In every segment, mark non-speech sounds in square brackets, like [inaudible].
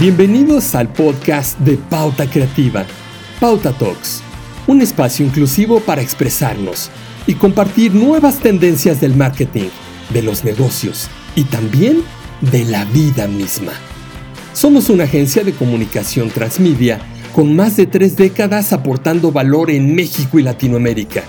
Bienvenidos al podcast de Pauta Creativa, Pauta Talks, un espacio inclusivo para expresarnos y compartir nuevas tendencias del marketing, de los negocios y también de la vida misma. Somos una agencia de comunicación transmedia con más de tres décadas aportando valor en México y Latinoamérica.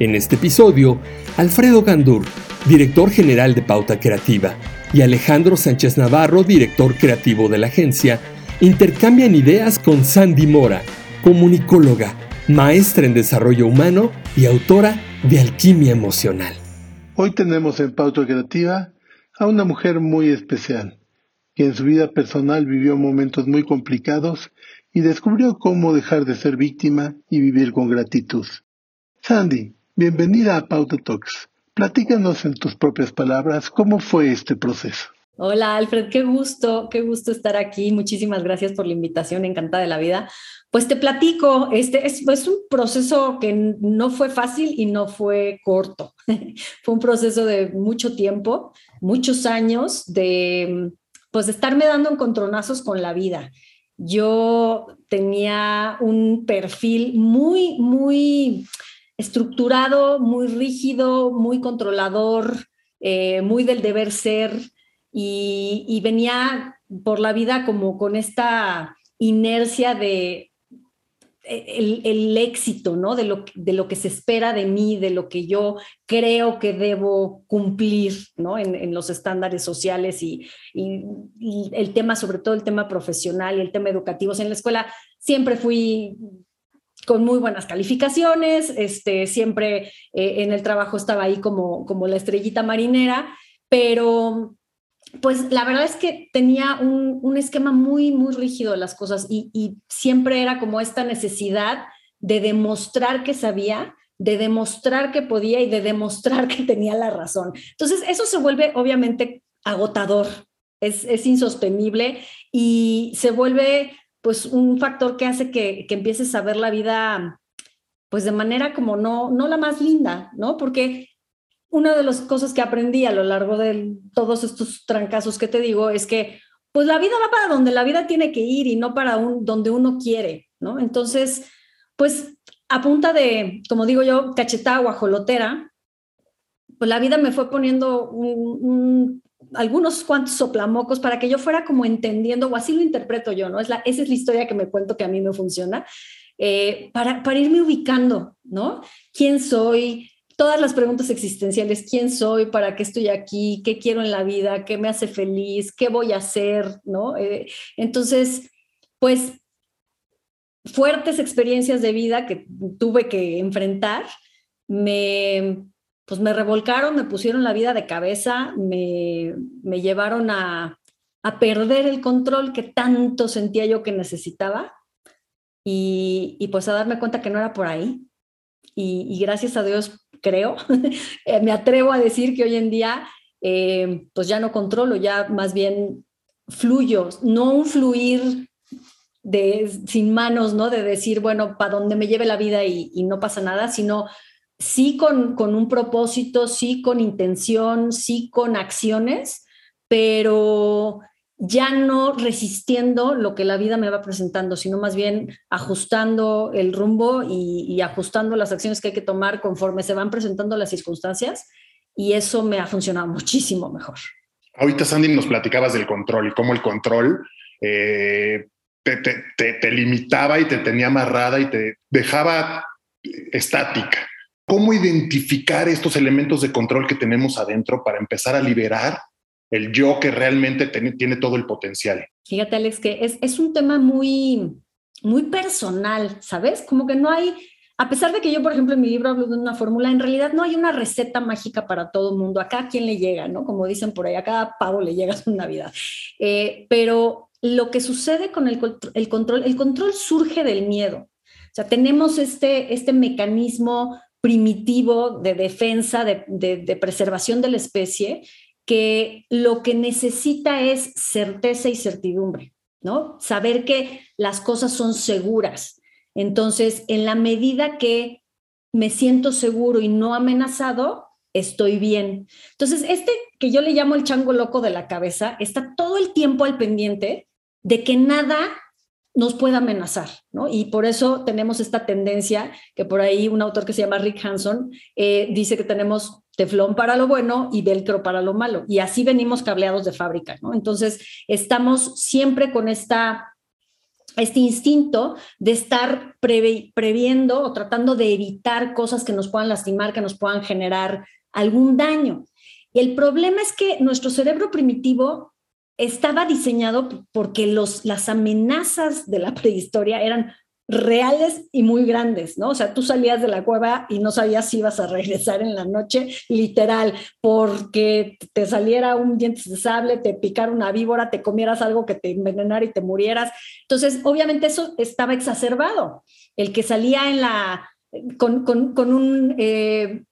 En este episodio, Alfredo Gandur, director general de Pauta Creativa, y Alejandro Sánchez Navarro, director creativo de la agencia, intercambian ideas con Sandy Mora, comunicóloga, maestra en desarrollo humano y autora de Alquimia Emocional. Hoy tenemos en Pauta Creativa a una mujer muy especial, que en su vida personal vivió momentos muy complicados y descubrió cómo dejar de ser víctima y vivir con gratitud. Sandy, bienvenida a Pauta Talks. Platícanos en tus propias palabras cómo fue este proceso. Hola Alfred, qué gusto, qué gusto estar aquí. Muchísimas gracias por la invitación, encantada de la vida. Pues te platico, este es, un proceso que no fue fácil y no fue corto. [laughs] fue un proceso de mucho tiempo, muchos años de pues estarme dando encontronazos con la vida. Yo tenía un perfil muy, muy estructurado, muy rígido, muy controlador, eh, muy del deber ser y, venía por la vida como con esta inercia de e, el, éxito, ¿no? De lo, de lo, que se espera de mí, de lo que yo creo que debo cumplir, ¿no? En, los estándares sociales y, y, el tema, sobre todo el tema profesional y el tema educativo. en la escuela siempre fui con muy buenas calificaciones, este, siempre eh, en el trabajo estaba ahí como, como la estrellita marinera, pero pues la verdad es que tenía un, un esquema muy, muy rígido de las cosas y, siempre era como esta necesidad de demostrar que sabía, de demostrar que podía y de demostrar que tenía la razón. Entonces, eso se vuelve obviamente agotador, es insostenible y se vuelve pues un factor que hace que, que empieces a ver la vida pues de manera como no, no la más linda, ¿no? Porque una de las cosas que aprendí a lo largo de todos estos trancazos que te digo es que pues la vida va para donde la vida tiene que ir y no para un, donde uno quiere, ¿no? Entonces, pues a punta de, como digo yo, cachetada guajolotera, pues la vida me fue poniendo un, algunos cuantos soplamocos para que yo fuera como entendiendo, o así lo interpreto yo, ¿no? Es la, esa es la historia que me cuento que a mí me funciona, eh, para, para irme ubicando, ¿no? ¿Quién soy? Todas las preguntas existenciales, ¿quién soy? ¿Para qué estoy aquí? ¿Qué quiero en la vida? ¿Qué me hace feliz? ¿Qué voy a hacer? ¿No? Eh, entonces, pues, fuertes experiencias de vida que tuve que enfrentar, me, pues me revolcaron, me pusieron la vida de cabeza, me, llevaron a, perder el control que tanto sentía yo que necesitaba y, pues a darme cuenta que no era por ahí. Y, gracias a Dios creo, [laughs] eh, me atrevo a decir que hoy en día eh, pues ya no controlo, ya más bien fluyo, no un fluir de, sin manos, ¿no? De decir, bueno, para donde me lleve la vida y, y no pasa nada, sino sí con, un propósito, sí con intención, sí con acciones, pero ya no resistiendo lo que la vida me va presentando, sino más bien ajustando el rumbo y, ajustando las acciones que hay que tomar conforme se van presentando las circunstancias y eso me ha funcionado muchísimo mejor. Ahorita Sandy nos platicabas del control cómo el control eh, te limitaba y te tenía amarrada y te dejaba estática. ¿Cómo identificar estos elementos de control que tenemos adentro para empezar a liberar el yo que realmente tiene todo el potencial? Fíjate, Alex, que es, es un tema muy, muy personal, ¿sabes? Como que no hay, a pesar de que yo, por ejemplo, en mi libro hablo de una fórmula, en realidad no hay una receta mágica para todo el mundo. Acá a quién le llega, ¿no? Como dicen por ahí, a cada pavo le llega su Navidad. Eh, pero lo que sucede con el, el, control, el control surge del miedo. O sea, tenemos este, este mecanismo primitivo de defensa, de, preservación de la especie, que lo que necesita es certeza y certidumbre, ¿no? Saber que las cosas son seguras. Entonces, en la medida que me siento seguro y no amenazado, estoy bien. Entonces, este que yo le llamo el chango loco de la cabeza, está todo el tiempo al pendiente de que nada nos pueda amenazar, ¿no? Y por eso tenemos esta tendencia, que por ahí un autor que se llama Rick Hanson eh, dice que tenemos teflón para lo bueno y velcro para lo malo. Y así venimos cableados de fábrica, ¿no? Entonces, estamos siempre con esta este instinto de estar previendo o tratando de evitar cosas que nos puedan lastimar, que nos puedan generar algún daño. Y el problema es que nuestro cerebro primitivo estaba diseñado porque los, las amenazas de la [laughs] prehistoria eran reales y muy grandes, ¿no? O sea, tú salías de la cueva y no sabías si ibas a regresar en la noche, literal, porque te saliera un diente de sable, te picara una víbora, te comieras algo que te envenenara y te murieras. Entonces, obviamente eso estaba exacerbado. El que salía en la, con, un... Eh,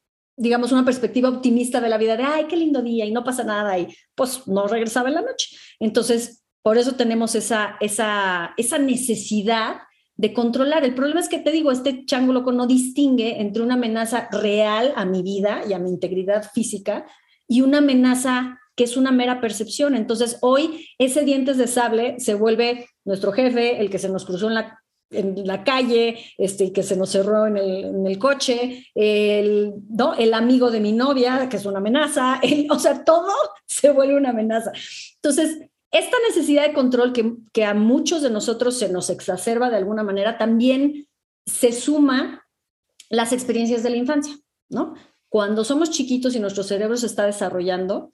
digamos, una perspectiva optimista de la vida, de, ay, qué lindo día y no pasa nada, y pues no regresaba en la noche. Entonces, por eso tenemos esa, esa, esa necesidad de controlar. El problema es que te digo, este chango loco no distingue entre una amenaza real a mi vida y a mi integridad física y una amenaza que es una mera percepción. Entonces, hoy ese dientes de sable se vuelve nuestro jefe, el que se nos cruzó en la en la calle, este, que se nos cerró en el, coche, el, ¿no? el amigo de mi novia, que es una amenaza, [laughs] o sea, todo se vuelve una amenaza. Entonces, esta necesidad de control que, que a muchos de nosotros se nos exacerba de alguna manera, también se suma las experiencias de la infancia, ¿no? Cuando somos chiquitos y nuestro cerebro se está desarrollando,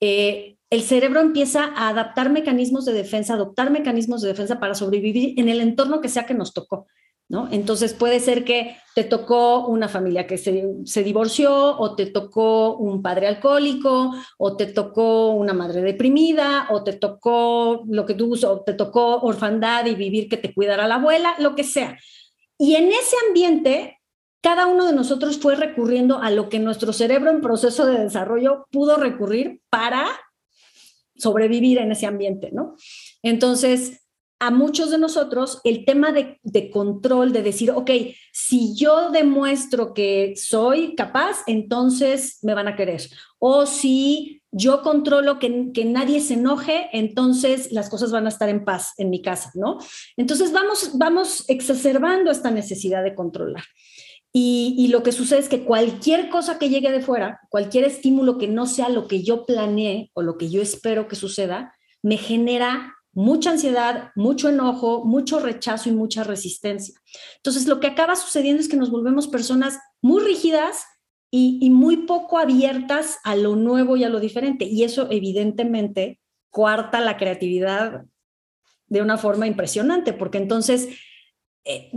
eh, el cerebro empieza a adaptar mecanismos de defensa, adoptar mecanismos de defensa para sobrevivir en el entorno que sea que nos tocó. ¿No? Entonces puede ser que te tocó una familia que se, se, divorció o te tocó un padre alcohólico o te tocó una madre deprimida o te tocó lo que tú o te tocó orfandad y vivir que te cuidara la abuela, lo que sea. Y en ese ambiente, cada uno de nosotros fue recurriendo a lo que nuestro cerebro en proceso de desarrollo pudo recurrir para sobrevivir en ese ambiente, ¿no? Entonces, a muchos de nosotros el tema de, control, de decir, ok, si yo demuestro que soy capaz, entonces me van a querer. O si yo controlo que, que, nadie se enoje, entonces las cosas van a estar en paz en mi casa, ¿no? Entonces vamos, vamos exacerbando esta necesidad de controlar. Y, lo que sucede es que cualquier cosa que llegue de fuera, cualquier estímulo que no sea lo que yo planeé o lo que yo espero que suceda, me genera mucha ansiedad, mucho enojo, mucho rechazo y mucha resistencia. Entonces, lo que acaba sucediendo es que nos volvemos personas muy rígidas y, y muy poco abiertas a lo nuevo y a lo diferente. Y eso evidentemente cuarta la creatividad de una forma impresionante, porque entonces eh,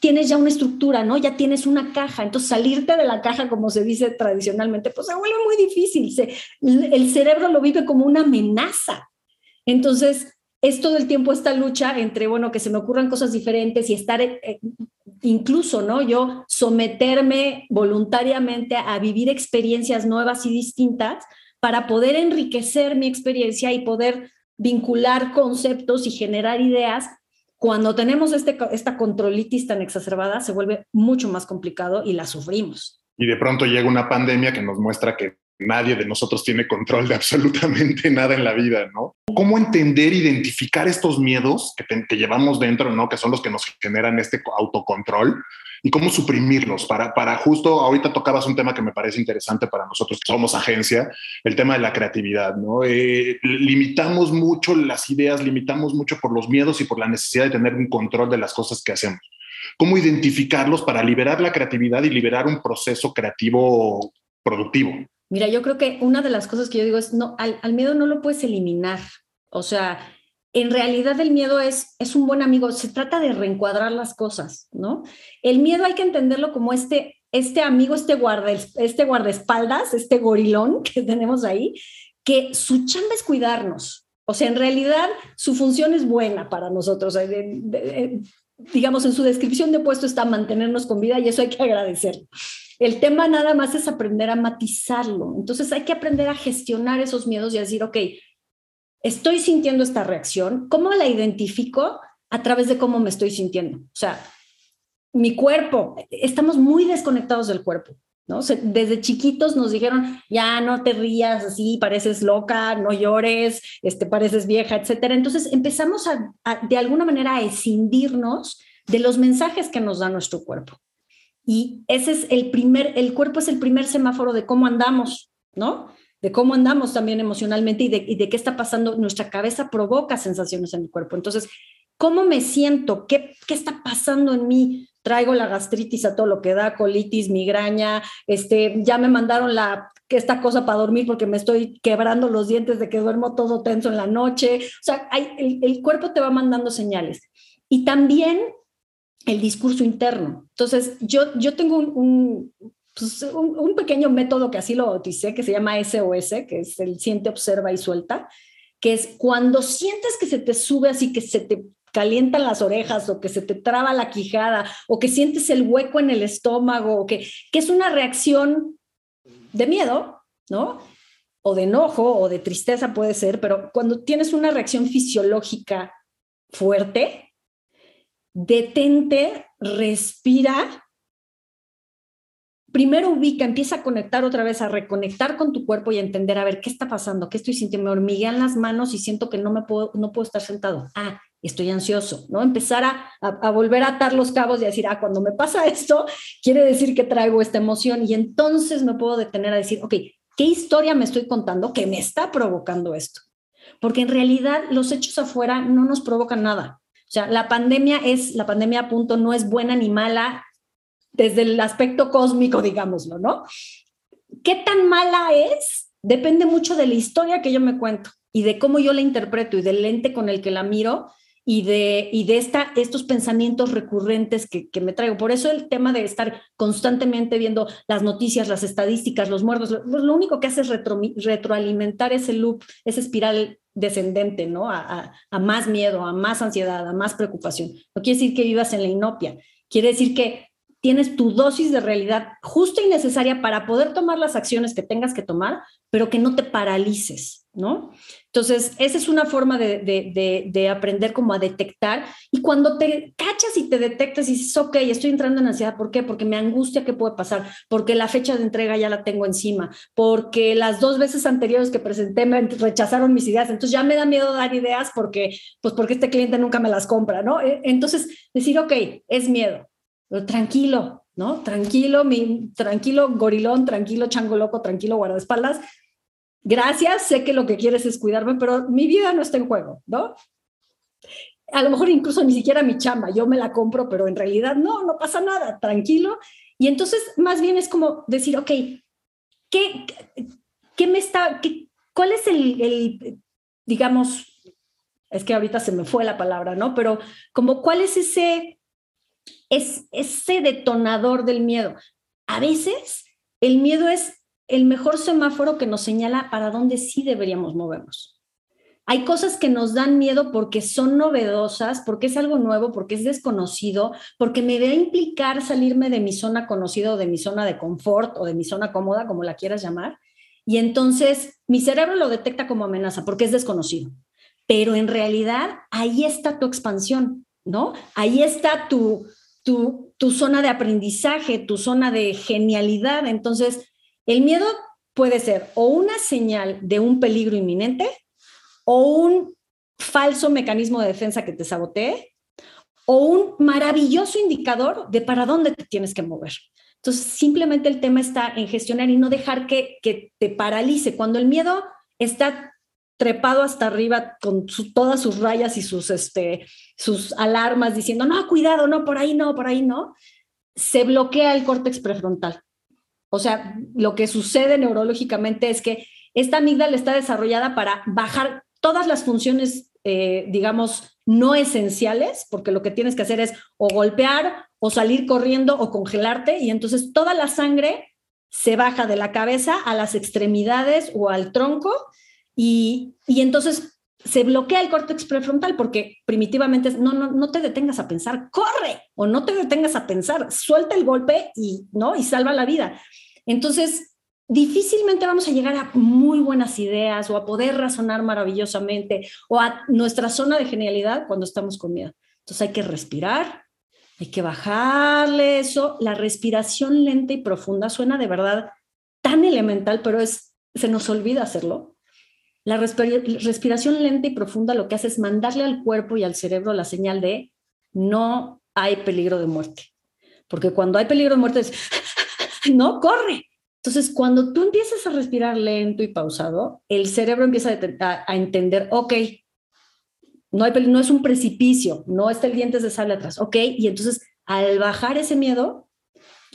tienes ya una estructura, ¿no? Ya tienes una caja. Entonces, salirte de la caja, como se dice tradicionalmente, pues se vuelve muy difícil. el cerebro lo vive como una amenaza. Entonces, es todo el tiempo esta lucha entre, bueno, que se me ocurran cosas diferentes y estar, eh, eh, incluso, ¿no? Yo someterme voluntariamente a vivir experiencias nuevas y distintas para poder enriquecer mi experiencia y poder vincular conceptos y generar ideas cuando tenemos este, esta controlitis tan exacerbada, se vuelve mucho más complicado y la sufrimos. Y de pronto llega una pandemia que nos muestra que nadie de nosotros tiene control de [laughs] absolutamente nada en la vida, ¿no? ¿Cómo entender, identificar estos miedos que, que llevamos dentro, ¿no? Que son los que nos generan este autocontrol y cómo suprimirlos para, para justo, ahorita tocabas un tema que me parece interesante para nosotros que somos agencia, el tema de la creatividad, ¿no? Eh, limitamos mucho las ideas, limitamos mucho por los miedos y por la necesidad de tener un control de las cosas que hacemos. ¿Cómo identificarlos para liberar la creatividad y liberar un proceso creativo productivo? Mira, yo creo que una de las cosas que yo digo es, no, al, al miedo no lo puedes eliminar. O sea, en realidad el miedo es, es un buen amigo, se trata de reencuadrar las cosas, ¿no? El miedo hay que entenderlo como este, este amigo, este, guarda, este guardaespaldas, este gorilón [laughs] que tenemos ahí, que su chamba es cuidarnos. O sea, en realidad su función es buena para nosotros. digamos, en su descripción de puesto está mantenernos con vida y eso hay que agradecerlo. El tema nada más es aprender a matizarlo. Entonces hay que aprender a gestionar esos miedos y a decir, ok, estoy sintiendo esta reacción, ¿cómo la identifico? A través de cómo me estoy sintiendo. O sea, mi cuerpo, estamos muy desconectados del cuerpo. ¿no? desde chiquitos nos dijeron, ya no te rías así, pareces loca, no llores, este, pareces vieja, etcétera. Entonces empezamos a, de alguna manera a escindirnos de los mensajes que nos da nuestro cuerpo. Y ese es el primer, el cuerpo es el primer semáforo de cómo andamos, ¿no? De cómo andamos también emocionalmente y de, y de qué está pasando. Nuestra cabeza provoca sensaciones en el cuerpo. Entonces, ¿cómo me siento? ¿Qué, qué está pasando en mí? traigo la gastritis a todo lo que da, colitis, migraña, este, ya me mandaron la esta cosa para dormir porque me estoy quebrando los dientes de que duermo todo tenso en la noche. O sea, hay, el, cuerpo te va mandando señales. Y también el discurso interno. Entonces, yo, yo tengo un, pues, un, pequeño método que así lo bauticé, que se llama SOS, que es el siente, observa y suelta, que es cuando sientes que se te sube así, que se te calientan las orejas o que se te traba la quijada o que sientes el hueco en el estómago o que, que es una reacción de miedo, ¿no? O de enojo o de tristeza puede ser, pero cuando tienes una reacción fisiológica fuerte, detente, respira primero ubica, empieza a conectar otra vez, a reconectar con tu cuerpo y a entender, a ver, ¿qué está pasando? ¿Qué estoy sintiendo? Me hormiguean las manos y siento que no me puedo, no puedo estar sentado. Ah, estoy ansioso, ¿no? Empezar a, a, volver a atar los cabos y decir, ah, cuando me pasa esto, [laughs] quiere decir que traigo esta emoción y entonces me puedo detener a decir, ok, ¿qué historia me estoy contando que me está provocando esto? Porque en realidad los hechos afuera no nos provocan nada. O sea, la pandemia es, la pandemia punto, no es buena ni mala, desde el aspecto cósmico, digámoslo, ¿no? ¿Qué tan mala es? Depende mucho de la historia que yo me cuento y de cómo yo la interpreto y del lente con el que la miro y de, y de esta, estos pensamientos recurrentes que, me traigo. Por eso el tema de estar constantemente viendo las noticias, las estadísticas, los muertos, lo, lo único que hace es retro, retroalimentar ese loop, esa espiral descendente, ¿no? A, a, más miedo, a más ansiedad, a más preocupación. No quiere decir que vivas en la inopia, quiere decir que tienes tu dosis de realidad justa y necesaria para poder tomar las acciones que tengas que tomar, pero que no te paralices, ¿no? Entonces, esa es una forma de, de, de, aprender como a detectar. Y cuando te cachas y te detectas y dices, ok, estoy entrando en ansiedad, ¿por qué? Porque me angustia qué puede pasar, porque la fecha de entrega ya la tengo encima, porque las dos veces anteriores que presenté me rechazaron mis ideas, entonces ya me da miedo dar ideas porque, pues porque este cliente nunca me las compra, ¿no? E, entonces, decir, ok, es miedo, tranquilo, ¿no? Tranquilo, mi, tranquilo gorilón, tranquilo chango loco, tranquilo guardaespaldas. Gracias, sé que lo que quieres es cuidarme, pero mi vida no está en juego, ¿no? A lo mejor incluso ni siquiera mi chamba, yo me la compro, pero en realidad no, no pasa nada, tranquilo. Y entonces más bien es como decir, ok, ¿qué, qué me está, qué, cuál es el, el, digamos, es que ahorita se me fue la palabra, ¿no? Pero como cuál es ese es ese detonador del miedo. A veces el miedo es el mejor semáforo que nos señala para dónde sí deberíamos movernos. Hay cosas que nos dan miedo porque son novedosas, porque es algo nuevo, porque es desconocido, porque me va a implicar salirme de mi zona conocida o de mi zona de confort o de mi zona cómoda, como la quieras llamar. Y entonces mi cerebro lo detecta como amenaza porque es desconocido. Pero en realidad ahí está tu expansión, ¿no? Ahí está tu, tu, zona de aprendizaje, tu zona de genialidad. Entonces, el miedo puede ser o una señal de un peligro inminente o un falso mecanismo de defensa que te sabotee o un maravilloso indicador de para dónde te tienes que mover. Entonces, simplemente el tema está en gestionar y no dejar que, que te paralice. Cuando el miedo está trepado hasta arriba con todas sus rayas y sus, este, sus alarmas diciendo, no, cuidado, no, por ahí no, por ahí no, se bloquea el córtex prefrontal. O sea, lo que sucede neurológicamente es que esta amígdala está desarrollada para bajar todas las funciones, eh, digamos, no esenciales, porque lo que tienes que hacer es o golpear o salir corriendo o congelarte, y entonces toda la sangre se baja de la cabeza a las extremidades o al tronco y, entonces se bloquea el córtex prefrontal porque primitivamente no, no, no te detengas a pensar, corre o no te detengas a pensar, suelta el golpe y, ¿no? y salva la vida. Entonces, difícilmente vamos a llegar a muy buenas ideas o a poder razonar maravillosamente o a nuestra zona de genialidad cuando estamos con miedo. Entonces hay que respirar, hay que bajarle eso. La respiración lenta y profunda suena de verdad tan elemental, pero es, se nos olvida hacerlo. La respiración lenta y profunda lo que hace es mandarle al cuerpo y al cerebro la señal de no hay peligro de muerte. Porque cuando hay peligro de muerte es, [laughs] no, corre. Entonces, cuando tú empiezas a respirar lento y pausado, el cerebro empieza a, entender, ok, no, hay, no es un precipicio, no está el dientes de sable atrás, ok, y entonces al bajar ese miedo,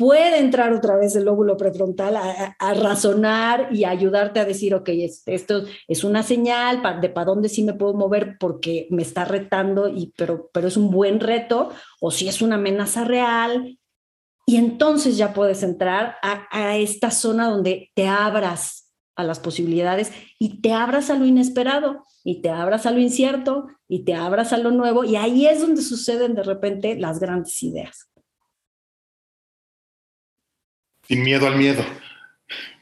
puede entrar otra vez el lóbulo prefrontal a, razonar y ayudarte a decir, ok, esto es una señal de para dónde sí me puedo mover porque me está retando, y, pero, pero es un buen reto, o si es una amenaza real. Y entonces ya puedes entrar a, a esta zona donde te abras a las posibilidades y te abras a lo inesperado y te abras a lo incierto y te abras a lo nuevo y ahí es donde suceden de repente las grandes ideas. Sin miedo al miedo.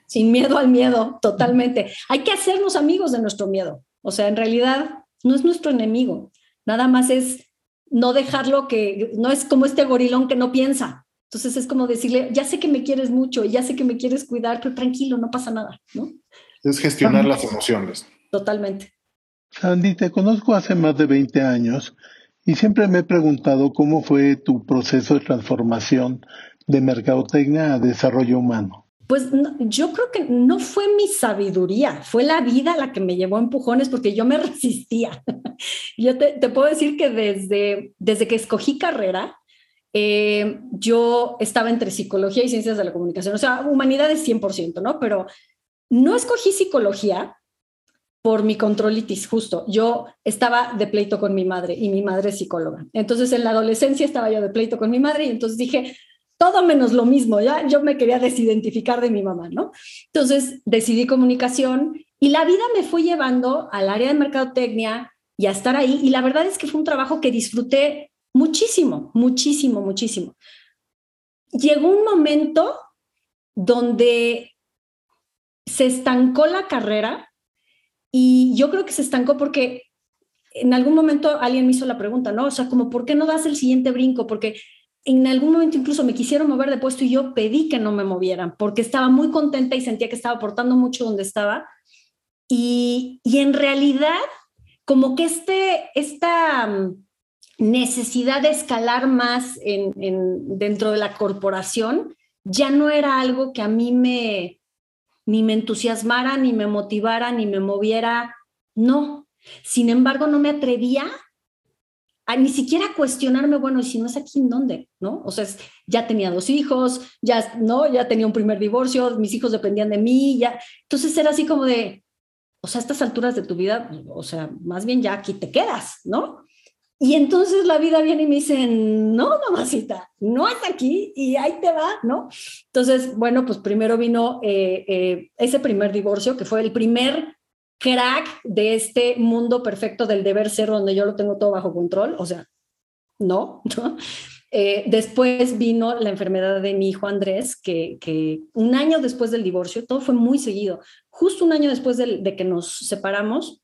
Sin miedo al miedo, totalmente. Hay que hacernos amigos de nuestro miedo. O sea, en realidad no es nuestro enemigo. Nada más es no dejarlo que, no es como este gorilón que no piensa. Entonces es como decirle, ya sé que me quieres mucho, ya sé que me quieres cuidar, pero tranquilo, no pasa nada, ¿no? Es gestionar las emociones. Totalmente. Sandy, te conozco hace más de 20 años y siempre me he preguntado cómo fue tu proceso de transformación de mercadotecnia a desarrollo humano? Pues yo creo que no fue mi sabiduría, fue la vida la que me llevó a empujones porque yo me [laughs] resistía. yo te, puedo decir que desde, desde que escogí carrera, eh, yo estaba entre psicología y ciencias de la comunicación, o sea, humanidades 100%, ¿no? Pero no escogí psicología por mi controlitis, justo. Yo estaba de pleito con mi madre y mi madre es psicóloga. Entonces en la adolescencia estaba yo de pleito con mi madre y entonces dije, todo menos lo mismo, ya yo me quería desidentificar de mi mamá, ¿no? Entonces decidí comunicación y la vida me fue llevando al área de mercadotecnia y a estar ahí y la verdad es que fue un trabajo que disfruté muchísimo, muchísimo, muchísimo. Llegó un momento donde se estancó la carrera y yo creo que se estancó porque en algún momento alguien me hizo la pregunta, ¿no? O sea, como, ¿por qué no das el siguiente brinco? Porque en algún momento incluso me quisieron mover de puesto y yo pedí que no me movieran porque estaba muy contenta y sentía que estaba aportando mucho donde estaba. Y, en realidad, como que este, esta mm, necesidad de escalar más en, dentro de la corporación ya no era algo que a mí me ni me entusiasmara, ni me motivara, ni me moviera. No. Sin embargo, no me atrevía ni siquiera cuestionarme, bueno, ¿y si no es aquí, en dónde? ¿No? O sea, ya tenía dos hijos, ya, ¿no? Ya tenía un primer divorcio, mis hijos dependían de mí, ya. Entonces era así como de, o sea, a estas alturas de tu vida, o sea, más bien ya aquí te quedas, ¿no? Y entonces la vida viene y me dice, no, mamacita, no es aquí y ahí te va, ¿no? Entonces, bueno, pues primero vino eh, eh, ese primer divorcio, que fue el primer crack de este mundo perfecto del deber ser donde yo lo tengo todo bajo control, o sea, no, [laughs] eh, después vino la enfermedad de mi hijo Andrés, que, un año después del divorcio, todo fue muy seguido. Justo un año después de, de, que nos separamos,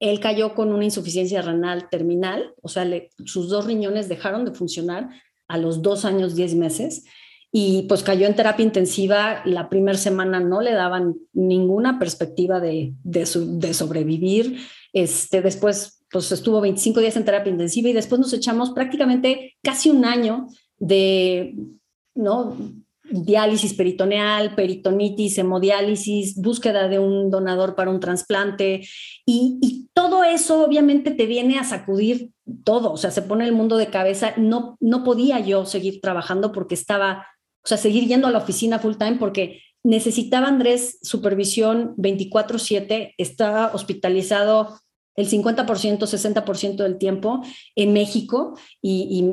él cayó con una insuficiencia renal terminal, o sea, sus dos riñones dejaron de funcionar a los dos años, diez meses, y pues cayó en terapia intensiva. La primera semana no le daban ninguna perspectiva de, de, sobrevivir. Este, después pues estuvo 25 días en terapia intensiva y después nos echamos prácticamente casi un año de ¿no? diálisis peritoneal, peritonitis, hemodiálisis, búsqueda de un donador para un trasplante y, y, todo eso obviamente te viene a sacudir todo, o sea, se pone el mundo de cabeza. No, no podía yo seguir trabajando porque estaba o sea, seguir yendo a la oficina full time porque necesitaba Andrés supervisión 24/7, estaba hospitalizado el 50%, 60% del tiempo en México y,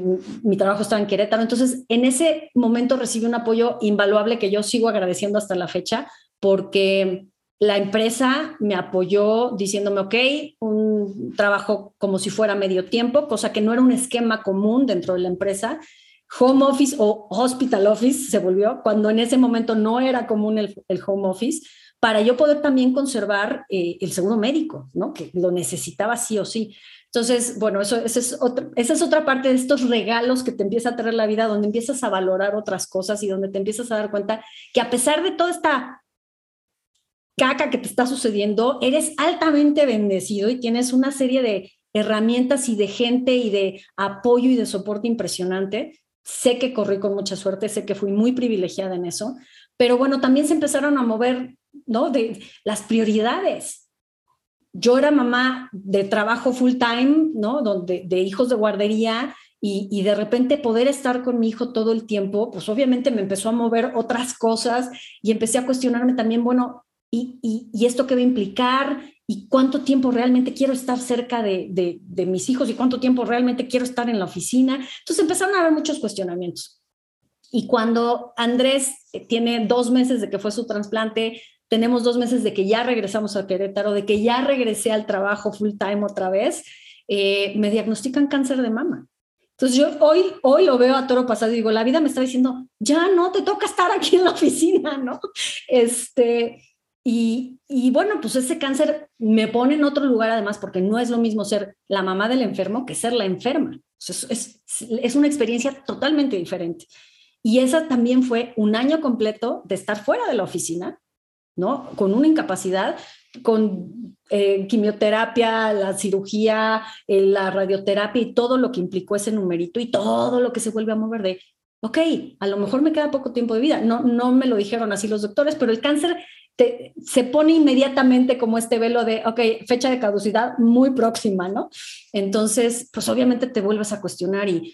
mi trabajo estaba en Querétaro. Entonces, en ese momento recibí un apoyo invaluable que yo sigo agradeciendo hasta la fecha porque la empresa me apoyó diciéndome, ok, un trabajo como si fuera medio tiempo, cosa que no era un esquema común dentro de la empresa home office o hospital office se volvió, cuando en ese momento no era común el, home office, para yo poder también conservar eh, el seguro médico, ¿no? Que lo necesitaba sí o sí. Entonces, bueno, eso, es otra, esa es otra parte de estos regalos que te empieza a traer la vida, donde empiezas a valorar otras cosas y donde te empiezas a dar cuenta que a pesar de toda esta caca que te está sucediendo, eres altamente bendecido y tienes una serie de herramientas y de gente y de apoyo y de soporte impresionante. Sé que corrí con mucha suerte, sé que fui muy privilegiada en eso, pero bueno, también se empezaron a mover, ¿no? De las prioridades. Yo era mamá de trabajo full time, ¿no? Donde, de hijos de guardería y, y, de repente poder estar con mi hijo todo el tiempo, pues obviamente me empezó a mover otras cosas y empecé a cuestionarme también, bueno, ¿y, y, esto qué va a implicar? ¿Y cuánto tiempo realmente quiero estar cerca de, de, de mis hijos? ¿Y cuánto tiempo realmente quiero estar en la oficina? Entonces empezaron a haber muchos cuestionamientos. Y cuando Andrés eh, tiene dos meses de que fue su trasplante, tenemos dos meses de que ya regresamos a Querétaro, de que ya regresé al trabajo full time otra vez, eh, me diagnostican cáncer de mama. Entonces yo hoy, hoy lo veo a toro pasado y digo, la vida me está diciendo, ya no, te toca estar aquí en la oficina, ¿no? Este, y, y, bueno, pues ese cáncer me pone en otro lugar además, porque no es lo mismo ser la mamá del enfermo que ser la enferma. es, es, es una experiencia totalmente diferente. Y esa también fue un año completo de estar fuera de la oficina, ¿no? Con una incapacidad, con eh, quimioterapia, la cirugía, eh, la radioterapia y todo lo que implicó ese numerito y todo lo que se vuelve a mover de, ok, a lo mejor me queda poco tiempo de vida. No, no me lo dijeron así los doctores, pero el cáncer se pone inmediatamente como este velo de, ok, fecha de caducidad muy próxima, ¿no? Entonces, pues obviamente te vuelves a cuestionar y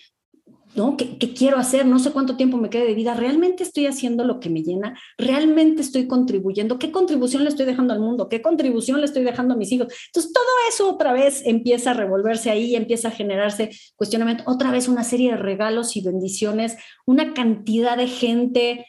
¿no? ¿Qué, ¿Qué, quiero hacer? No sé cuánto tiempo me quede de vida. ¿Realmente estoy haciendo lo que me llena? ¿Realmente estoy contribuyendo? ¿Qué contribución le estoy dejando al mundo? ¿Qué contribución le estoy dejando a mis hijos? Entonces, todo eso otra vez empieza a revolverse ahí, empieza a generarse cuestionamiento, otra vez una serie de regalos y bendiciones, una cantidad de gente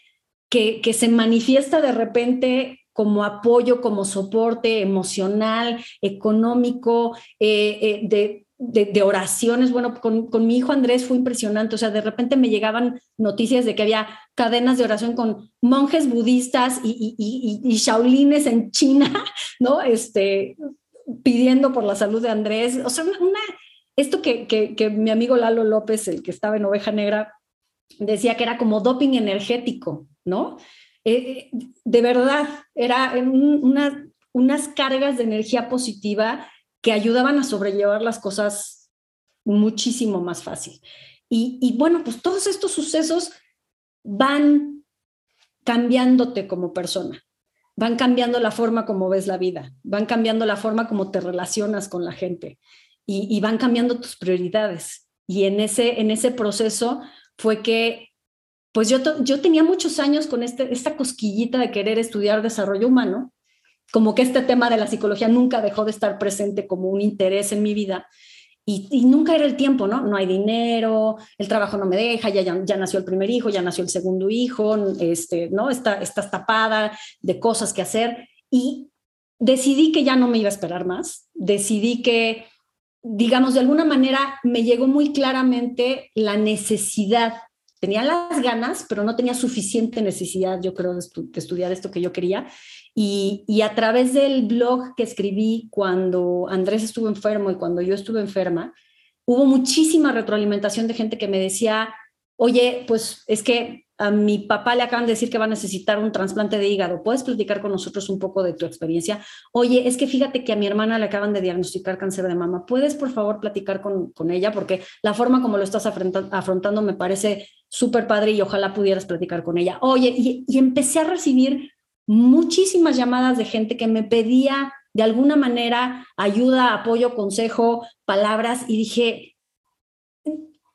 que, que se manifiesta de repente como apoyo, como soporte emocional, económico, eh, eh, de de, oraciones. Bueno, con, con, mi hijo Andrés fue impresionante. O sea, de repente me llegaban noticias de que había cadenas de oración con monjes budistas y, y, y, y shaolines en China, [laughs] ¿no? Este, pidiendo por la salud de Andrés. O sea, una, esto que, que, que mi amigo Lalo López, el que estaba en Oveja Negra, decía que era como doping energético, ¿no? Eh, de verdad, era una, unas cargas de energía positiva que ayudaban a sobrellevar las cosas muchísimo más fácil. Y, y, bueno, pues todos estos sucesos van cambiándote como persona, van cambiando la forma como ves la vida, van cambiando la forma como te relacionas con la gente y, y van cambiando tus prioridades. Y en ese, en ese proceso fue que, pues yo, yo tenía muchos años con este, esta cosquillita de querer estudiar desarrollo humano como que este tema de la psicología nunca dejó de estar presente como un interés en mi vida. Y, nunca era el tiempo, ¿no? No hay dinero, el trabajo no me deja, ya, ya, ya, nació el primer hijo, ya nació el segundo hijo, este, ¿no? Está, estás tapada de cosas que hacer. Y decidí que ya no me iba a esperar más, decidí que, digamos, de alguna manera me llegó muy claramente la necesidad tenía las ganas, pero no tenía suficiente necesidad, yo creo, de, estu de estudiar esto que yo quería. Y, y, a través del blog que escribí cuando Andrés estuvo enfermo y cuando yo estuve enferma, hubo muchísima retroalimentación de gente que me decía, oye, pues es que a mi papá le acaban de decir que va a necesitar un trasplante de hígado. ¿Puedes platicar con nosotros un poco de tu experiencia? Oye, es que fíjate que a mi hermana le acaban de diagnosticar cáncer de mama. ¿Puedes, por favor, platicar con, con ella? Porque la forma como lo estás afrontando me parece súper padre y ojalá pudieras platicar con ella. Oye, y, empecé a recibir muchísimas llamadas de gente que me pedía de alguna manera ayuda, apoyo, consejo, palabras y dije,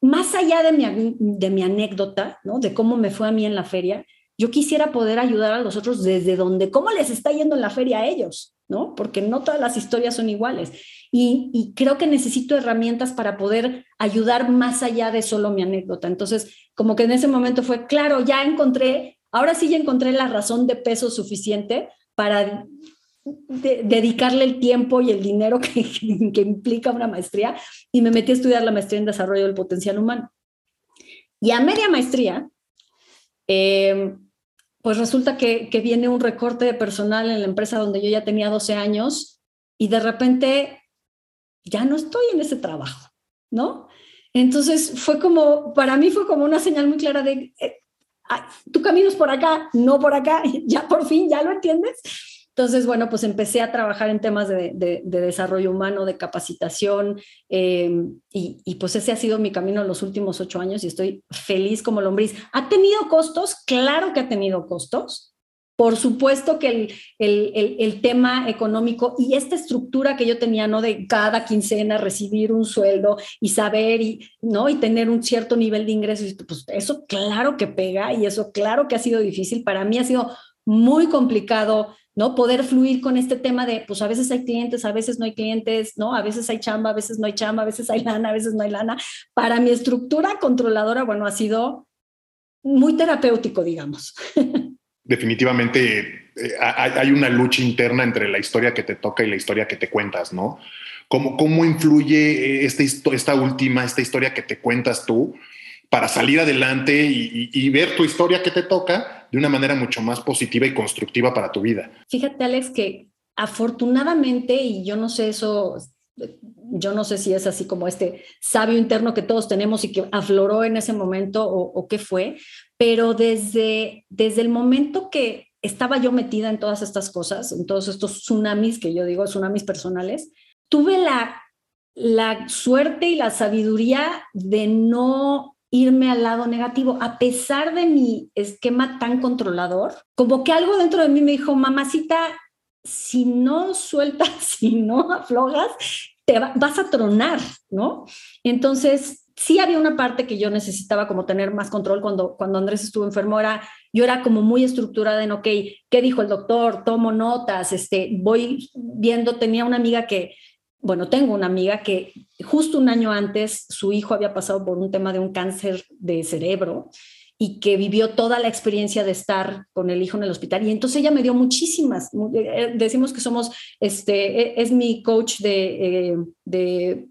más allá de mi, de mi anécdota, ¿no? de cómo me fue a mí en la feria, yo quisiera poder ayudar a los otros desde donde, cómo les está yendo en la feria a ellos, ¿no? Porque no todas las historias son iguales. Y, creo que necesito herramientas para poder ayudar más allá de solo mi anécdota. Entonces, como que en ese momento fue, claro, ya encontré, ahora sí ya encontré la razón de peso suficiente para de, dedicarle el tiempo y el dinero [laughs] que, que, implica una maestría y me metí a estudiar la maestría en desarrollo del potencial humano. Y a media maestría, eh, pues resulta que, que viene un recorte de personal en la empresa donde yo ya tenía 12 años y de repente ya no estoy en ese trabajo, ¿no? Entonces fue como, para mí fue como una señal muy clara de, eh, tu camino es por acá, no por acá, [laughs] ya por fin, ya lo entiendes. Entonces, bueno, pues empecé a trabajar en temas de, desarrollo humano, de capacitación, em, y, pues ese ha sido mi camino en los últimos ocho años y estoy feliz como lombriz. ¿Ha tenido costos? Claro que ha tenido costos. Por supuesto que el, el, tema económico y esta estructura que yo tenía, ¿no? De cada quincena recibir un sueldo y saber y, ¿no? Y tener un cierto nivel de ingresos, pues eso claro que pega y eso claro que ha sido difícil. Para mí ha sido muy complicado ¿no? Poder fluir con este tema de, pues a veces hay clientes, a veces no hay clientes, ¿no? A veces hay chamba, a veces no hay chamba, a veces hay lana, a veces no hay lana. Para mi estructura controladora, bueno, ha sido muy terapéutico, digamos. Definitivamente eh, hay una lucha interna entre la historia que te toca y la historia que te cuentas, ¿no? ¿Cómo, cómo influye esta, esta última, esta historia que te cuentas tú para salir adelante y, ver tu historia que te toca de una manera mucho más positiva y constructiva para tu vida. Fíjate, Alex, que afortunadamente, y yo no sé eso, yo no sé si es así como este sabio interno que todos tenemos y que afloró en ese momento o, o qué fue, pero desde, desde el momento que estaba yo metida en todas estas cosas, en todos estos tsunamis que yo digo, tsunamis personales, tuve la, la suerte y la sabiduría de no irme al lado negativo, a pesar de mi esquema tan controlador, como que algo dentro de mí me dijo, mamacita, si no sueltas, [laughs] si no aflojas, te vas a tronar, ¿no? Entonces, sí había una parte que yo necesitaba como tener más control cuando, cuando Andrés estuvo enfermo, era, yo era como muy estructurada en, ok, ¿qué dijo el doctor? Tomo notas, este, voy viendo, tenía una amiga que bueno, tengo una amiga que justo un año antes su hijo había pasado por un tema de un cáncer de cerebro y que vivió toda la experiencia de estar con el hijo en el hospital. Y entonces ella me dio muchísimas, eh, decimos que somos, este, e, es mi coach de, eh, de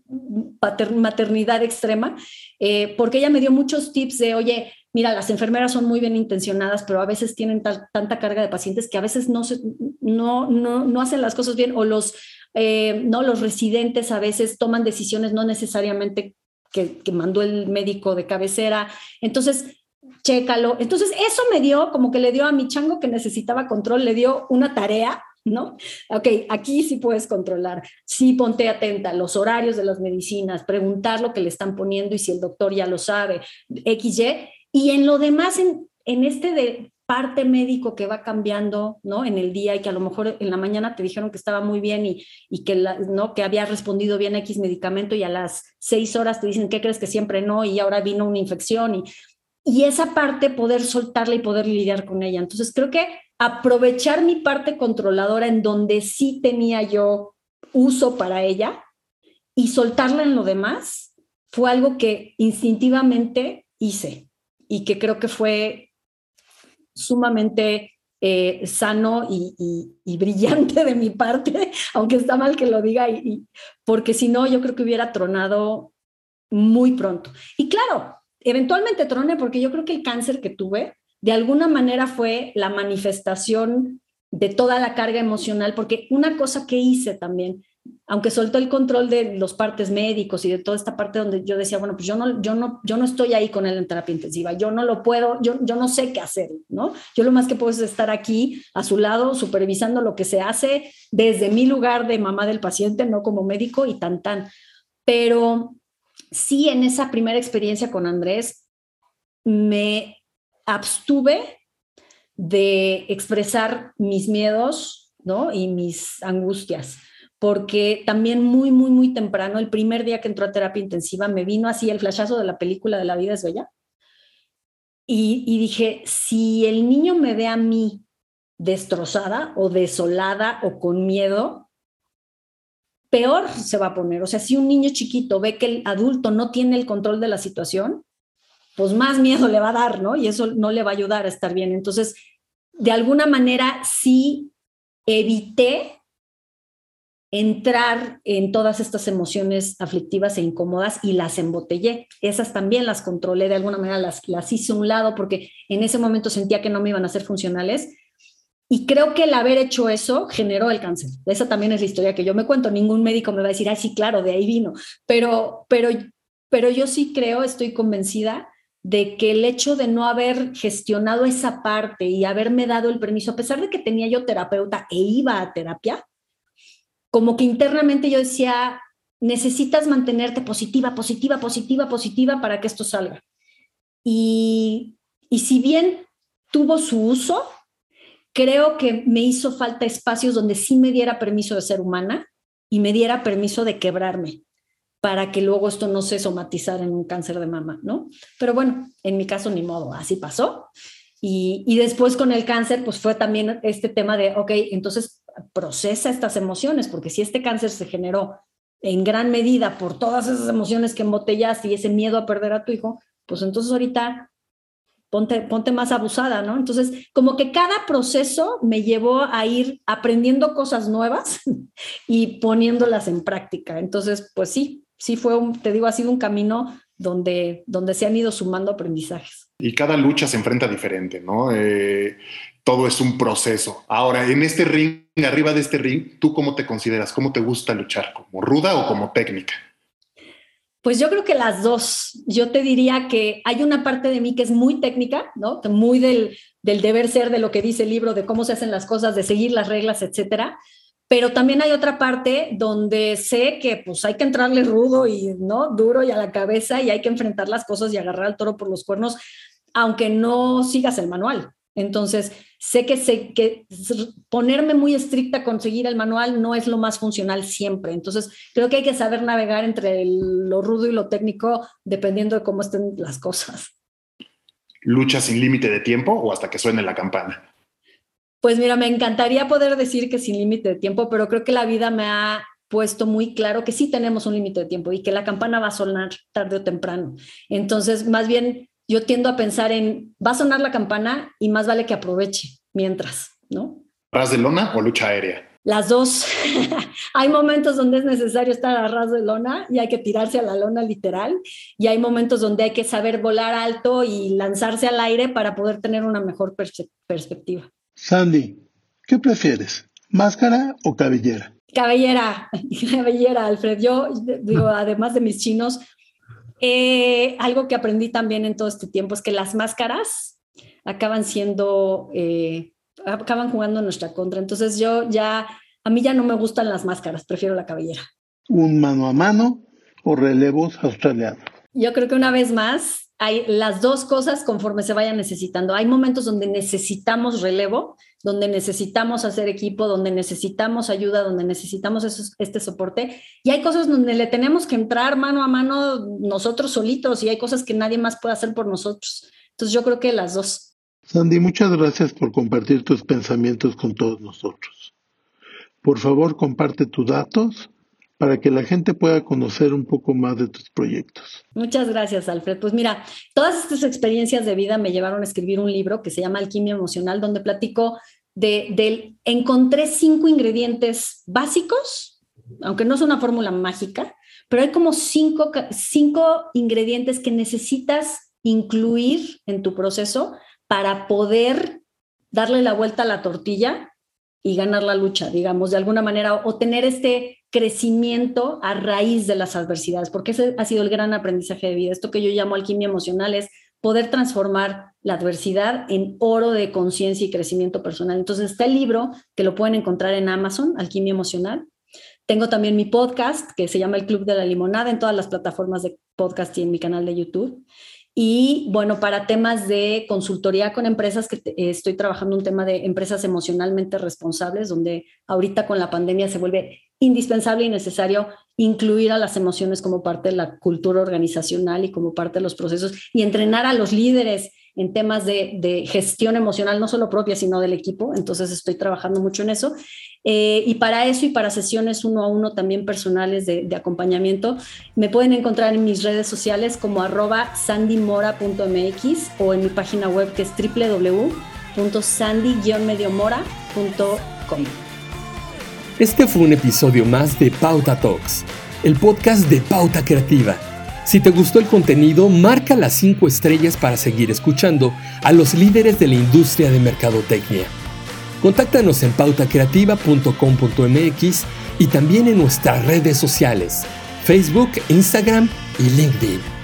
maternidad extrema, eh, porque ella me dio muchos tips de, oye, mira, las enfermeras son muy bien intencionadas, pero a veces tienen tanta carga de pacientes que a veces no, se, no, no, no hacen las cosas bien o los eh, ¿no? Los residentes a veces toman decisiones no necesariamente que, mandó el médico de cabecera. Entonces, chécalo. Entonces, eso me dio, como que le dio a mi chango que necesitaba control, le dio una tarea, ¿no? Ok, aquí sí puedes controlar, sí ponte atenta, los horarios de las medicinas, preguntar lo que le están poniendo y si el doctor ya lo sabe, XY. Y en lo demás, en, en este de parte médico que va cambiando, ¿no? En el día y que a lo mejor en la mañana te dijeron que estaba muy bien y, y que, ¿no? Que había respondido bien a X medicamento y a las seis horas te dicen, ¿qué crees que siempre no? Y ahora vino una infección y, y esa parte poder soltarla y poder lidiar con ella. Entonces creo que aprovechar mi parte controladora en donde sí tenía yo uso para ella y soltarla en lo demás fue algo que instintivamente hice y que creo que fue sumamente eh, sano y, brillante de mi parte, [laughs] aunque está mal que lo diga, y, porque si no, yo creo que hubiera tronado muy pronto. Y claro, eventualmente troné porque yo creo que el cáncer que tuve de alguna manera fue la manifestación de toda la carga emocional, porque una cosa que hice también aunque soltó el control de los partes médicos y de toda esta parte donde yo decía, bueno, pues yo no, yo no, yo no estoy ahí con él en terapia intensiva, yo no lo puedo, yo, yo no sé qué hacer, ¿no? Yo lo más que puedo es estar aquí a su lado, supervisando lo que se hace desde mi lugar de mamá del paciente, no como médico y tan tan. Pero sí, en esa primera experiencia con Andrés, me abstuve de expresar mis miedos, ¿no? Y mis angustias porque también muy, muy, muy temprano, el primer día que entró a terapia intensiva, me vino así el flashazo de la película de La vida es bella. Y, y dije, si el niño me ve a mí destrozada o desolada o con miedo, peor se va a poner. O sea, si un niño chiquito ve que el adulto no tiene el control de la situación, pues más miedo le va a dar, ¿no? Y eso no le va a ayudar a estar bien. Entonces, de alguna manera sí evité entrar en todas estas emociones aflictivas e incómodas y las embotellé. Esas también las controlé de alguna manera, las, las hice un lado porque en ese momento sentía que no me iban a ser funcionales. Y creo que el haber hecho eso generó el cáncer. Esa también es la historia que yo me cuento. Ningún médico me va a decir, ay, sí, claro, de ahí vino. Pero, pero, pero yo sí creo, estoy convencida de que el hecho de no haber gestionado esa parte y haberme dado el permiso, a pesar de que tenía yo terapeuta e iba a terapia, como que internamente yo decía, necesitas mantenerte positiva, positiva, positiva, positiva para que esto salga. Y, y si bien tuvo su uso, creo que me hizo falta espacios donde sí me diera permiso de ser humana y me diera permiso de quebrarme para que luego esto no se somatizara en un cáncer de mama, ¿no? Pero bueno, en mi caso ni modo, así pasó. Y, y, después con el cáncer, pues fue también este tema de, ok, entonces procesa estas emociones, porque si este cáncer se generó en gran medida por todas esas emociones que embotellaste y ese miedo a perder a tu hijo, pues entonces ahorita ponte, ponte más abusada, ¿no? Entonces, como que cada proceso me llevó a ir aprendiendo cosas nuevas [laughs] y poniéndolas en práctica. Entonces, pues sí, sí fue un, te digo, ha sido un camino donde, donde se han ido sumando aprendizajes. Y cada lucha se enfrenta diferente, ¿no? Eh, todo es un proceso. Ahora, en este ring, arriba de este ring, ¿tú cómo te consideras? ¿Cómo te gusta luchar? ¿Como ruda o como técnica? Pues yo creo que las dos. Yo te diría que hay una parte de mí que es muy técnica, ¿no? Muy del, del deber ser, de lo que dice el libro, de cómo se hacen las cosas, de seguir las reglas, etcétera pero también hay otra parte donde sé que pues hay que entrarle rudo y no duro y a la cabeza y hay que enfrentar las cosas y agarrar al toro por los cuernos, aunque no sigas el manual. Entonces, sé que, sé que ponerme muy estricta con seguir el manual no es lo más funcional siempre. Entonces, creo que hay que saber navegar entre lo rudo y lo técnico dependiendo de cómo estén las cosas. ¿Lucha sin límite de tiempo o hasta que suene la campana? Pues mira, me encantaría poder decir que sin límite de tiempo, pero creo que la vida me ha puesto muy claro que sí tenemos un límite de tiempo y que la campana va a sonar tarde o temprano. Entonces, más bien yo tiendo a pensar en, va a sonar la campana y más vale que aproveche mientras, ¿no? ¿Ras de lona o lucha aérea? Las dos. [laughs] hay momentos donde es necesario estar a ras de lona y hay que tirarse a la lona literal y hay momentos donde hay que saber volar alto y lanzarse al aire para poder tener una mejor perspectiva. Sandy, ¿qué prefieres? ¿Máscara o cabellera? Cabellera, [laughs] cabellera, Alfred. Yo digo, además de mis chinos, eh, algo que aprendí también en todo este tiempo es que las máscaras acaban siendo, eh, acaban jugando en nuestra contra. Entonces yo ya, a mí ya no me gustan las máscaras, prefiero la cabellera. ¿Un mano a mano o relevos australianos? Yo creo que una vez más, hay las dos cosas conforme se vayan necesitando. Hay momentos donde necesitamos relevo, donde necesitamos hacer equipo, donde necesitamos ayuda, donde necesitamos este soporte. Y hay cosas donde le tenemos que entrar mano a mano nosotros solitos y hay cosas que nadie más puede hacer por nosotros. Entonces yo creo que las dos. Sandy, muchas gracias por compartir tus pensamientos con todos nosotros. Por favor, comparte tus datos para que la gente pueda conocer un poco más de tus proyectos. Muchas gracias, Alfred. Pues mira, todas estas experiencias de vida me llevaron a escribir un libro que se llama Alquimia Emocional, donde platico de, de encontré cinco ingredientes básicos, aunque no es una fórmula mágica, pero hay como cinco, cinco ingredientes que necesitas incluir en tu proceso para poder darle la vuelta a la tortilla y ganar la lucha, digamos, de alguna manera, o tener este crecimiento a raíz de las adversidades, porque ese ha sido el gran aprendizaje de vida. Esto que yo llamo alquimia emocional es poder transformar la adversidad en oro de conciencia y crecimiento personal. Entonces está el libro que lo pueden encontrar en Amazon, Alquimia Emocional. Tengo también mi podcast que se llama El Club de la Limonada en todas las plataformas de podcast y en mi canal de YouTube. Y bueno, para temas de consultoría con empresas, que estoy trabajando un tema de empresas emocionalmente responsables, donde ahorita con la pandemia se vuelve indispensable y necesario incluir a las emociones como parte de la cultura organizacional y como parte de los procesos y entrenar a los líderes en temas de, gestión emocional, no solo propia, sino del equipo. Entonces estoy trabajando mucho en eso. Eh, y para eso y para sesiones uno a uno también personales de, acompañamiento, me pueden encontrar en mis redes sociales como arroba sandymora.mx o en mi página web que es www.sandy-mediomora.com. Este fue un episodio más de Pauta Talks, el podcast de Pauta Creativa. Si te gustó el contenido, marca las 5 estrellas para seguir escuchando a los líderes de la industria de mercadotecnia. Contáctanos en pautacreativa.com.mx y también en nuestras redes sociales, Facebook, Instagram y LinkedIn.